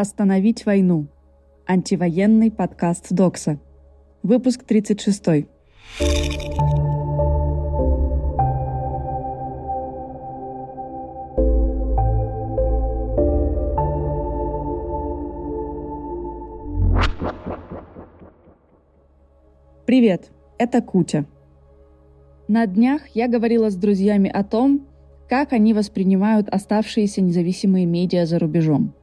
Остановить войну. Антивоенный подкаст Докса. Выпуск 36. Привет, это Кутя. На днях я говорила с друзьями о том, как они воспринимают оставшиеся независимые медиа за рубежом.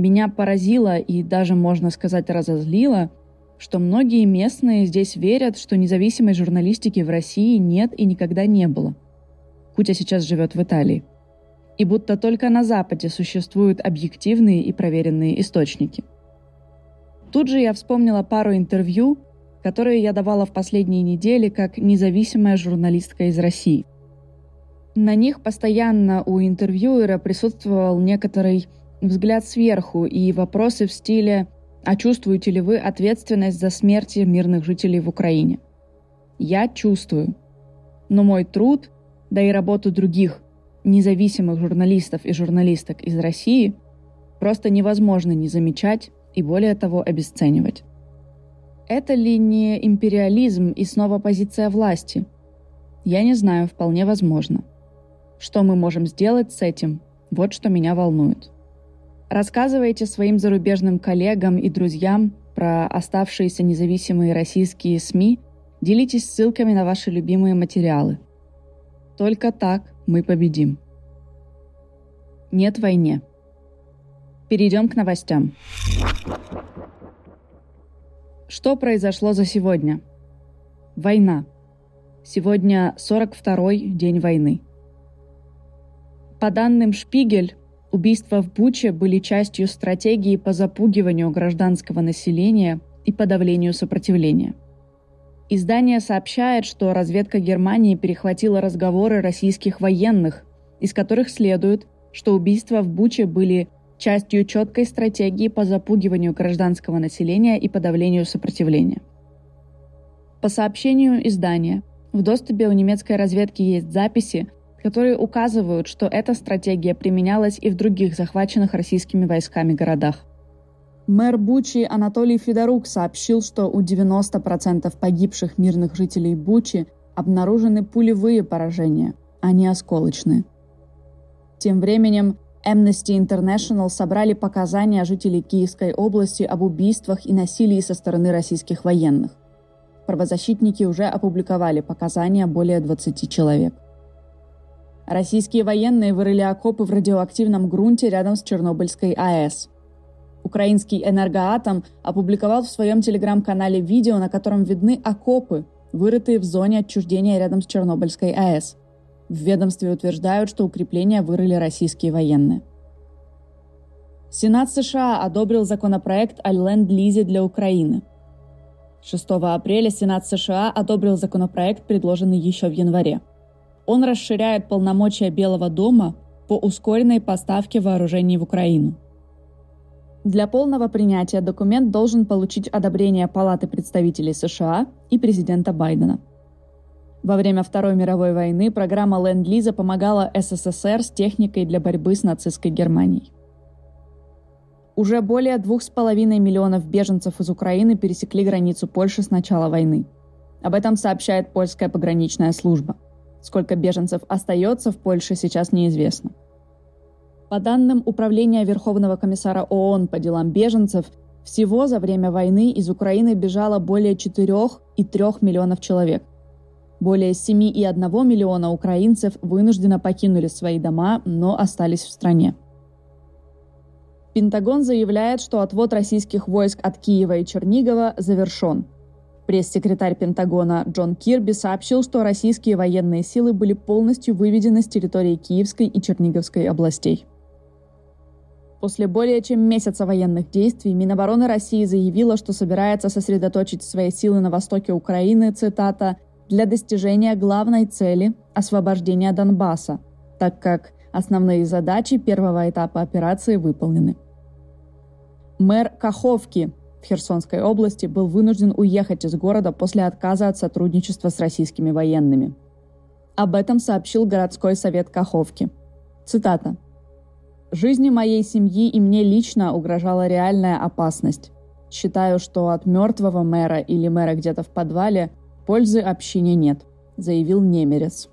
Меня поразило и даже, можно сказать, разозлило, что многие местные здесь верят, что независимой журналистики в России нет и никогда не было. Кутя сейчас живет в Италии. И будто только на Западе существуют объективные и проверенные источники. Тут же я вспомнила пару интервью, которые я давала в последние недели как независимая журналистка из России. На них постоянно у интервьюера присутствовал некоторый взгляд сверху и вопросы в стиле «А чувствуете ли вы ответственность за смерти мирных жителей в Украине?» Я чувствую. Но мой труд, да и работу других независимых журналистов и журналисток из России просто невозможно не замечать и более того обесценивать. Это ли не империализм и снова позиция власти? Я не знаю, вполне возможно. Что мы можем сделать с этим? Вот что меня волнует. Рассказывайте своим зарубежным коллегам и друзьям про оставшиеся независимые российские СМИ, делитесь ссылками на ваши любимые материалы. Только так мы победим. Нет войне. Перейдем к новостям. Что произошло за сегодня? Война. Сегодня 42-й день войны. По данным Шпигель, убийства в Буче были частью стратегии по запугиванию гражданского населения и подавлению сопротивления. Издание сообщает, что разведка Германии перехватила разговоры российских военных, из которых следует, что убийства в Буче были частью четкой стратегии по запугиванию гражданского населения и подавлению сопротивления. По сообщению издания, в доступе у немецкой разведки есть записи, которые указывают, что эта стратегия применялась и в других захваченных российскими войсками городах. Мэр Бучи Анатолий Федорук сообщил, что у 90% погибших мирных жителей Бучи обнаружены пулевые поражения, а не осколочные. Тем временем Amnesty International собрали показания жителей Киевской области об убийствах и насилии со стороны российских военных. Правозащитники уже опубликовали показания более 20 человек. Российские военные вырыли окопы в радиоактивном грунте рядом с Чернобыльской АЭС. Украинский энергоатом опубликовал в своем телеграм-канале видео, на котором видны окопы, вырытые в зоне отчуждения рядом с Чернобыльской АЭС. В ведомстве утверждают, что укрепления вырыли российские военные. Сенат США одобрил законопроект о ленд-лизе для Украины. 6 апреля Сенат США одобрил законопроект, предложенный еще в январе. Он расширяет полномочия Белого дома по ускоренной поставке вооружений в Украину. Для полного принятия документ должен получить одобрение Палаты представителей США и президента Байдена. Во время Второй мировой войны программа Ленд-Лиза помогала СССР с техникой для борьбы с нацистской Германией. Уже более двух с половиной миллионов беженцев из Украины пересекли границу Польши с начала войны. Об этом сообщает польская пограничная служба – Сколько беженцев остается в Польше, сейчас неизвестно. По данным Управления Верховного комиссара ООН по делам беженцев, всего за время войны из Украины бежало более 4,3 миллионов человек. Более 7,1 миллиона украинцев вынужденно покинули свои дома, но остались в стране. Пентагон заявляет, что отвод российских войск от Киева и Чернигова завершен – Пресс-секретарь Пентагона Джон Кирби сообщил, что российские военные силы были полностью выведены с территории Киевской и Черниговской областей. После более чем месяца военных действий Минобороны России заявила, что собирается сосредоточить свои силы на востоке Украины, цитата, для достижения главной цели – освобождения Донбасса, так как основные задачи первого этапа операции выполнены. Мэр Каховки в Херсонской области был вынужден уехать из города после отказа от сотрудничества с российскими военными. Об этом сообщил городской совет Каховки. Цитата. Жизни моей семьи и мне лично угрожала реальная опасность. Считаю, что от мертвого мэра или мэра где-то в подвале пользы общине нет, заявил немерец.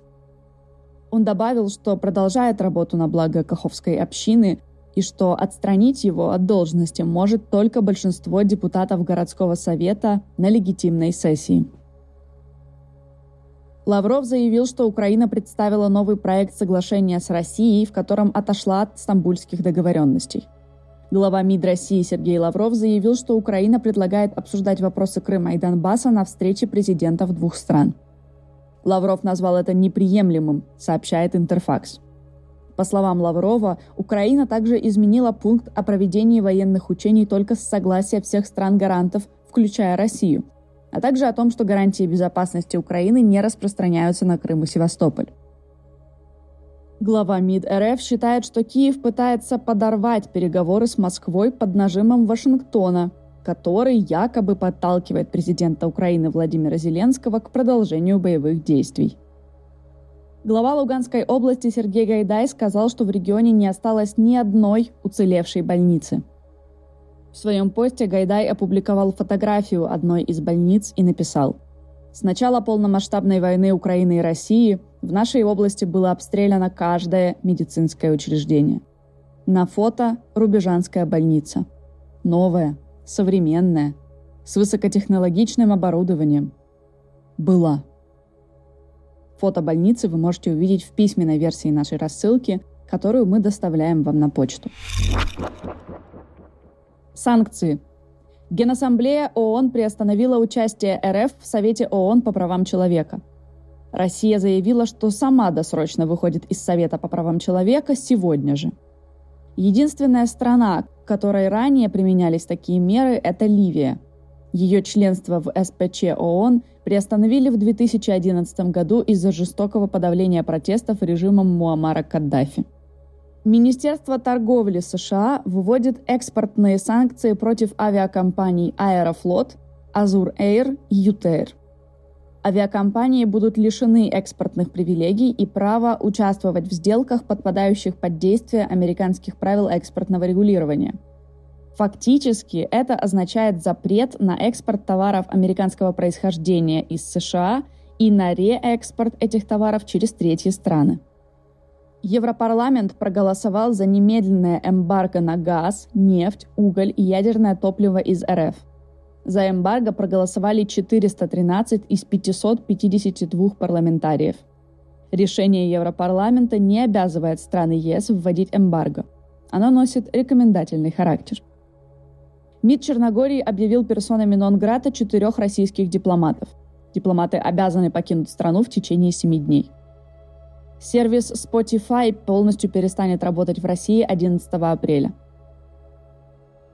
Он добавил, что продолжает работу на благо Каховской общины и что отстранить его от должности может только большинство депутатов городского совета на легитимной сессии. Лавров заявил, что Украина представила новый проект соглашения с Россией, в котором отошла от стамбульских договоренностей. Глава МИД России Сергей Лавров заявил, что Украина предлагает обсуждать вопросы Крыма и Донбасса на встрече президентов двух стран. Лавров назвал это неприемлемым, сообщает Интерфакс. По словам Лаврова, Украина также изменила пункт о проведении военных учений только с согласия всех стран-гарантов, включая Россию – а также о том, что гарантии безопасности Украины не распространяются на Крым и Севастополь. Глава МИД РФ считает, что Киев пытается подорвать переговоры с Москвой под нажимом Вашингтона, который якобы подталкивает президента Украины Владимира Зеленского к продолжению боевых действий. Глава Луганской области Сергей Гайдай сказал, что в регионе не осталось ни одной уцелевшей больницы – в своем посте Гайдай опубликовал фотографию одной из больниц и написал «С начала полномасштабной войны Украины и России в нашей области было обстреляно каждое медицинское учреждение. На фото Рубежанская больница. Новая, современная, с высокотехнологичным оборудованием. Была. Фото больницы вы можете увидеть в письменной версии нашей рассылки, которую мы доставляем вам на почту. Санкции. Генассамблея ООН приостановила участие РФ в Совете ООН по правам человека. Россия заявила, что сама досрочно выходит из Совета по правам человека сегодня же. Единственная страна, которой ранее применялись такие меры, это Ливия. Ее членство в СПЧ ООН приостановили в 2011 году из-за жестокого подавления протестов режимом Муаммара Каддафи. Министерство торговли США выводит экспортные санкции против авиакомпаний Аэрофлот, Азур Air и Ютейр. Авиакомпании будут лишены экспортных привилегий и права участвовать в сделках, подпадающих под действие американских правил экспортного регулирования. Фактически это означает запрет на экспорт товаров американского происхождения из США и на реэкспорт этих товаров через третьи страны. Европарламент проголосовал за немедленное эмбарго на газ, нефть, уголь и ядерное топливо из РФ. За эмбарго проголосовали 413 из 552 парламентариев. Решение Европарламента не обязывает страны ЕС вводить эмбарго. Оно носит рекомендательный характер. МИД Черногории объявил персонами нон-грата четырех российских дипломатов. Дипломаты обязаны покинуть страну в течение семи дней. Сервис Spotify полностью перестанет работать в России 11 апреля.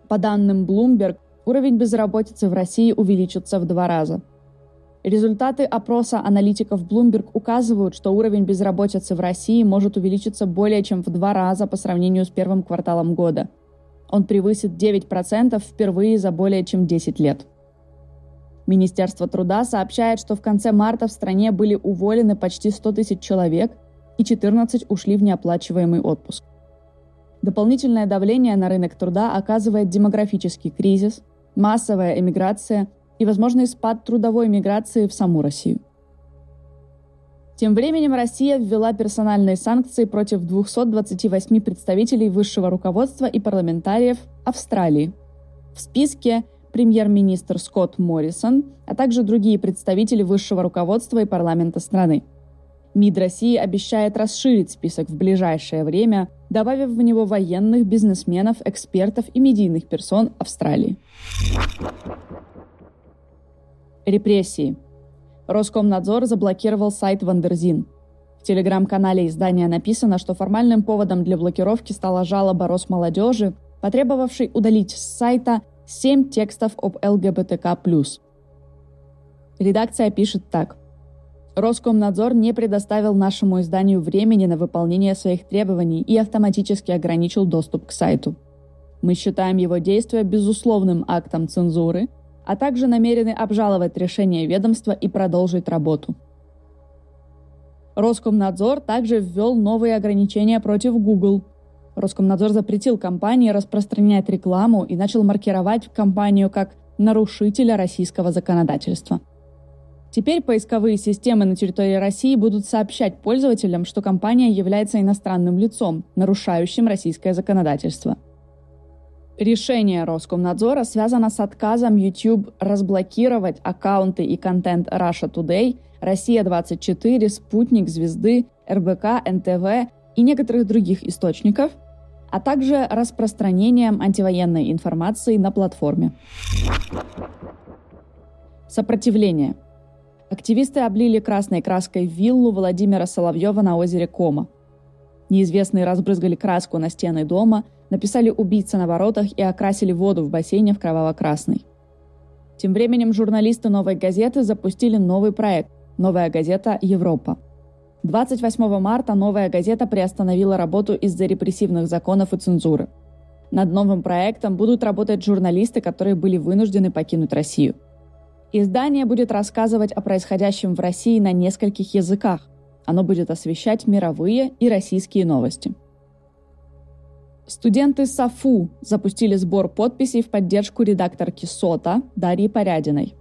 По данным Bloomberg, уровень безработицы в России увеличится в два раза. Результаты опроса аналитиков Bloomberg указывают, что уровень безработицы в России может увеличиться более чем в два раза по сравнению с первым кварталом года. Он превысит 9% впервые за более чем 10 лет. Министерство труда сообщает, что в конце марта в стране были уволены почти 100 тысяч человек, и 14 ушли в неоплачиваемый отпуск. Дополнительное давление на рынок труда оказывает демографический кризис, массовая эмиграция и возможный спад трудовой миграции в саму Россию. Тем временем Россия ввела персональные санкции против 228 представителей высшего руководства и парламентариев Австралии. В списке премьер-министр Скотт Моррисон, а также другие представители высшего руководства и парламента страны – МИД России обещает расширить список в ближайшее время, добавив в него военных, бизнесменов, экспертов и медийных персон Австралии. Репрессии. Роскомнадзор заблокировал сайт Wonderzine. В телеграм-канале издания написано, что формальным поводом для блокировки стала жалоба Росмолодежи, потребовавшей удалить с сайта 7 текстов об ЛГБТК+. Редакция пишет так – Роскомнадзор не предоставил нашему изданию времени на выполнение своих требований и автоматически ограничил доступ к сайту. Мы считаем его действия безусловным актом цензуры, а также намерены обжаловать решение ведомства и продолжить работу. Роскомнадзор также ввел новые ограничения против Google. Роскомнадзор запретил компании распространять рекламу и начал маркировать компанию как нарушителя российского законодательства. Теперь поисковые системы на территории России будут сообщать пользователям, что компания является иностранным лицом, нарушающим российское законодательство. Решение Роскомнадзора связано с отказом YouTube разблокировать аккаунты и контент Russia Today, Россия-24, Спутник, Звезды, РБК, НТВ и некоторых других источников, а также распространением антивоенной информации на платформе. Сопротивление. Активисты облили красной краской виллу Владимира Соловьева на озере Кома. Неизвестные разбрызгали краску на стены дома, написали «убийца» на воротах и окрасили воду в бассейне в кроваво-красный. Тем временем журналисты «Новой газеты» запустили новый проект «Новая газета Европа». 28 марта «Новая газета» приостановила работу из-за репрессивных законов и цензуры. Над новым проектом будут работать журналисты, которые были вынуждены покинуть Россию. Издание будет рассказывать о происходящем в России на нескольких языках. Оно будет освещать мировые и российские новости – Студенты САФУ запустили сбор подписей в поддержку редакторки СОТа Дарьи Порядиной.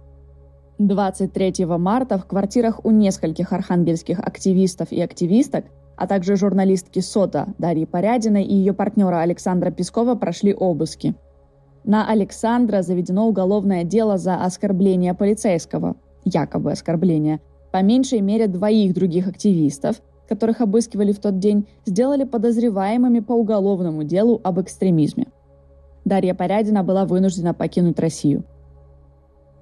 23 марта в квартирах у нескольких архангельских активистов и активисток, а также журналистки СОТа Дарьи Порядиной и ее партнера Александра Пескова прошли обыски. На Александра заведено уголовное дело за оскорбление полицейского, якобы оскорбление, по меньшей мере двоих других активистов – которых обыскивали в тот день, сделали подозреваемыми по уголовному делу об экстремизме. Дарья Порядина была вынуждена покинуть Россию.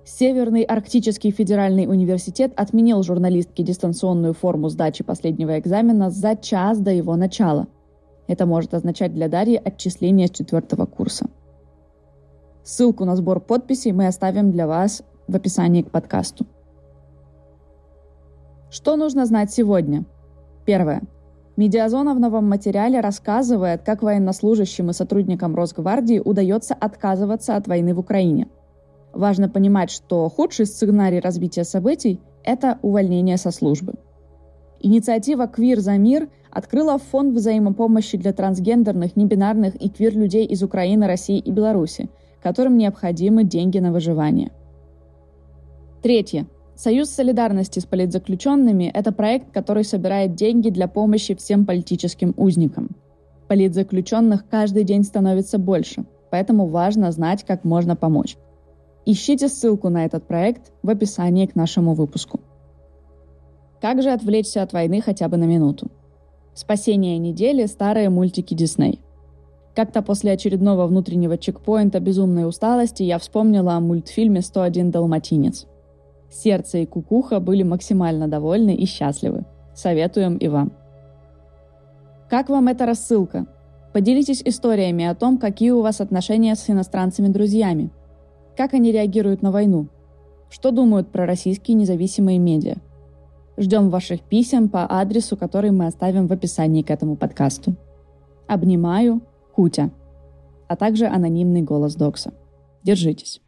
Северный Арктический федеральный университет отменил журналистке дистанционную форму сдачи последнего экзамена за час до его начала. Это может означать для Дарьи отчисление с четвертого курса. Ссылку на сбор подписей мы оставим для вас в описании к подкасту. Что нужно знать сегодня – Первое. Медиазона в новом материале рассказывает, как военнослужащим и сотрудникам Росгвардии удается отказываться от войны в Украине. Важно понимать, что худший сценарий развития событий – это увольнение со службы. Инициатива «Квир за мир» открыла фонд взаимопомощи для трансгендерных, небинарных и квир-людей из Украины, России и Беларуси, которым необходимы деньги на выживание. Третье. Союз солидарности с политзаключенными – это проект, который собирает деньги для помощи всем политическим узникам. Политзаключенных каждый день становится больше, поэтому важно знать, как можно помочь. Ищите ссылку на этот проект в описании к нашему выпуску. Как же отвлечься от войны хотя бы на минуту? Спасение недели – старые мультики Дисней. Как-то после очередного внутреннего чекпоинта безумной усталости я вспомнила о мультфильме «101 далматинец». Сердце и кукуха были максимально довольны и счастливы. Советуем и вам. Как вам эта рассылка? Поделитесь историями о том, какие у вас отношения с иностранцами-друзьями. Как они реагируют на войну? Что думают про российские независимые медиа? Ждем ваших писем по адресу, который мы оставим в описании к этому подкасту. Обнимаю, Кутя, а также анонимный голос Докса. Держитесь.